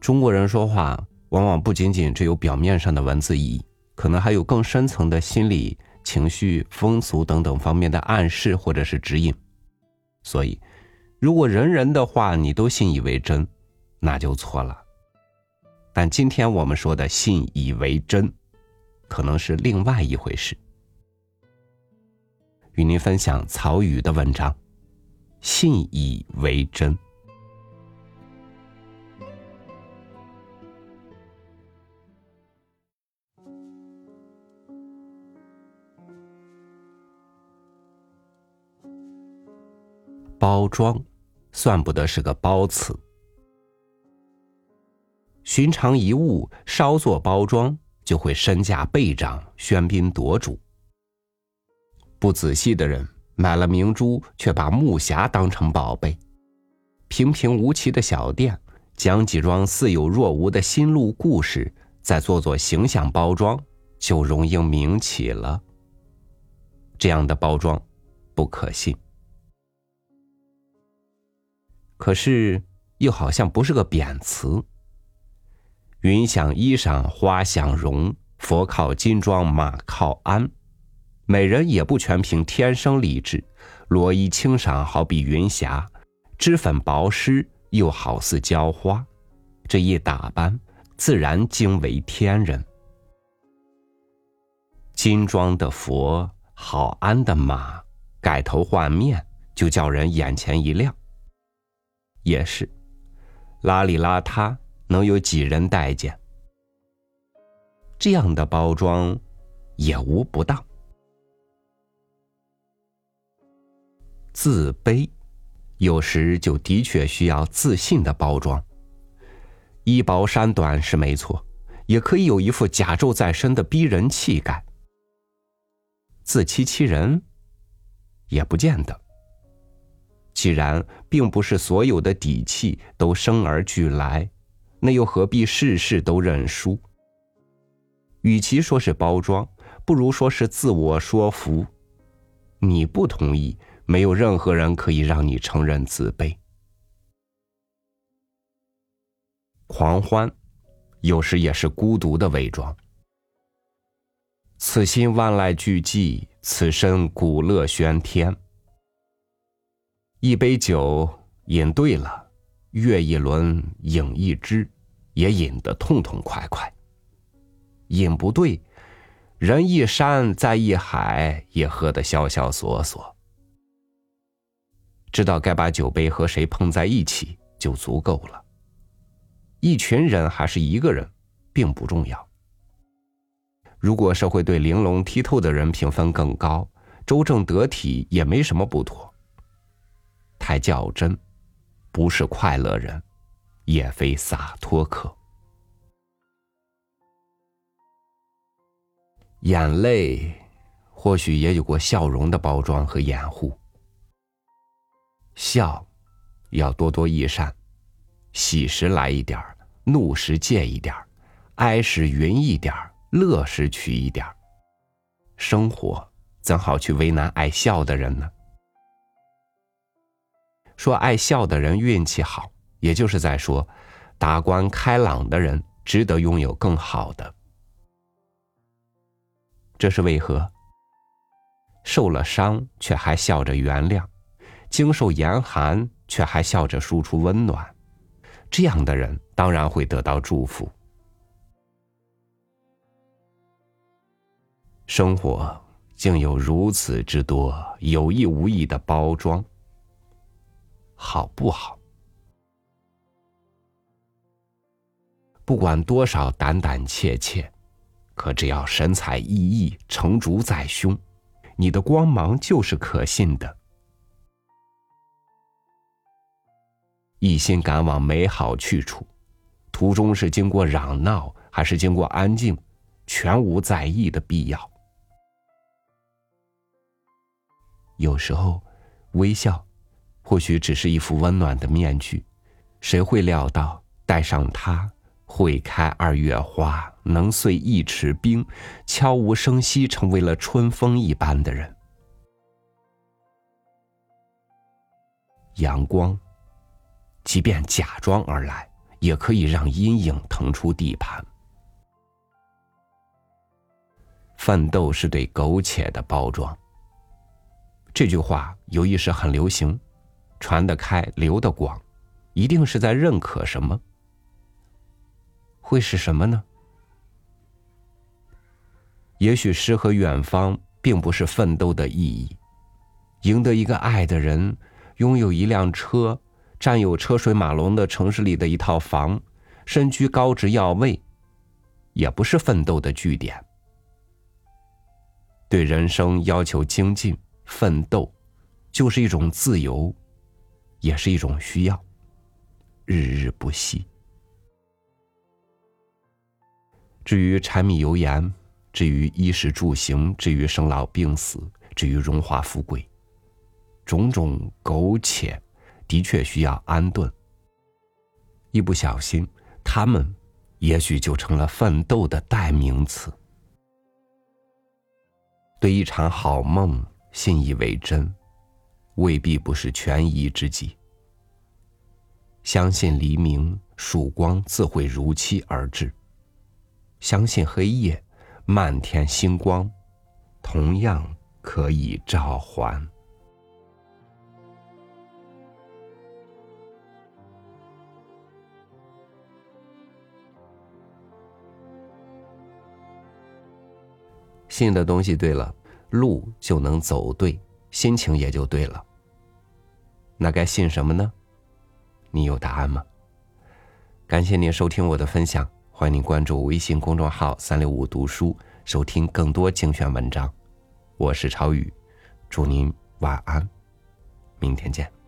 中国人说话往往不仅仅只有表面上的文字意义，可能还有更深层的心理、情绪、风俗等等方面的暗示或者是指引。所以，如果人人的话你都信以为真，那就错了。但今天我们说的信以为真，可能是另外一回事。与您分享曹禺的文章：信以为真。包装，算不得是个褒词。寻常一物稍作包装，就会身价倍涨，喧宾夺主。不仔细的人买了明珠，却把木匣当成宝贝；平平无奇的小店，讲几桩似有若无的心路故事，再做做形象包装，就容易名起了。这样的包装，不可信。可是，又好像不是个贬词。云想衣裳花想容，佛靠金装马靠鞍。美人也不全凭天生丽质，罗衣轻赏好比云霞，脂粉薄施又好似娇花。这一打扮，自然惊为天人。金装的佛，好鞍的马，改头换面，就叫人眼前一亮。也是，邋里邋遢，能有几人待见？这样的包装，也无不当。自卑，有时就的确需要自信的包装。衣薄衫短是没错，也可以有一副甲胄在身的逼人气概。自欺欺人，也不见得。既然并不是所有的底气都生而俱来，那又何必事事都认输？与其说是包装，不如说是自我说服。你不同意，没有任何人可以让你承认自卑。狂欢，有时也是孤独的伪装。此心万籁俱寂，此身鼓乐喧天。一杯酒饮对了，月一轮，饮一支，也饮得痛痛快快。饮不对，人一山再一海，也喝得萧萧索索。知道该把酒杯和谁碰在一起就足够了。一群人还是一个人，并不重要。如果社会对玲珑剔透的人评分更高，周正得体也没什么不妥。太较真，不是快乐人，也非洒脱客。眼泪，或许也有过笑容的包装和掩护。笑，要多多益善，喜时来一点怒时戒一点哀时匀一点乐时取一点生活怎好去为难爱笑的人呢？说爱笑的人运气好，也就是在说，达观开朗的人值得拥有更好的。这是为何？受了伤却还笑着原谅，经受严寒却还笑着输出温暖，这样的人当然会得到祝福。生活竟有如此之多有意无意的包装。好不好？不管多少胆胆怯怯，可只要神采奕奕、成竹在胸，你的光芒就是可信的。一心赶往美好去处，途中是经过嚷闹还是经过安静，全无在意的必要。有时候，微笑。或许只是一副温暖的面具，谁会料到戴上它，会开二月花，能碎一尺冰，悄无声息成为了春风一般的人。阳光，即便假装而来，也可以让阴影腾出地盘。奋斗是对苟且的包装。这句话有一时很流行，传得开，流得广，一定是在认可什么？会是什么呢？也许诗和远方并不是奋斗的意义，赢得一个爱的人，拥有一辆车，占有车水马龙的城市里的一套房，身居高职要位，也不是奋斗的据点。对人生要求精进。奋斗，就是一种自由，也是一种需要，日日不息。至于柴米油盐，至于衣食住行，至于生老病死，至于荣华富贵，种种苟且，的确需要安顿。一不小心，他们也许就成了奋斗的代名词。对一场好梦。信以为真，未必不是权宜之计。相信黎明曙光自会如期而至，相信黑夜漫天星光同样可以召唤。信的东西对了。路就能走对，心情也就对了。那该信什么呢？你有答案吗？感谢您收听我的分享，欢迎您关注微信公众号“三六五读书”，收听更多精选文章。我是超宇，祝您晚安，明天见。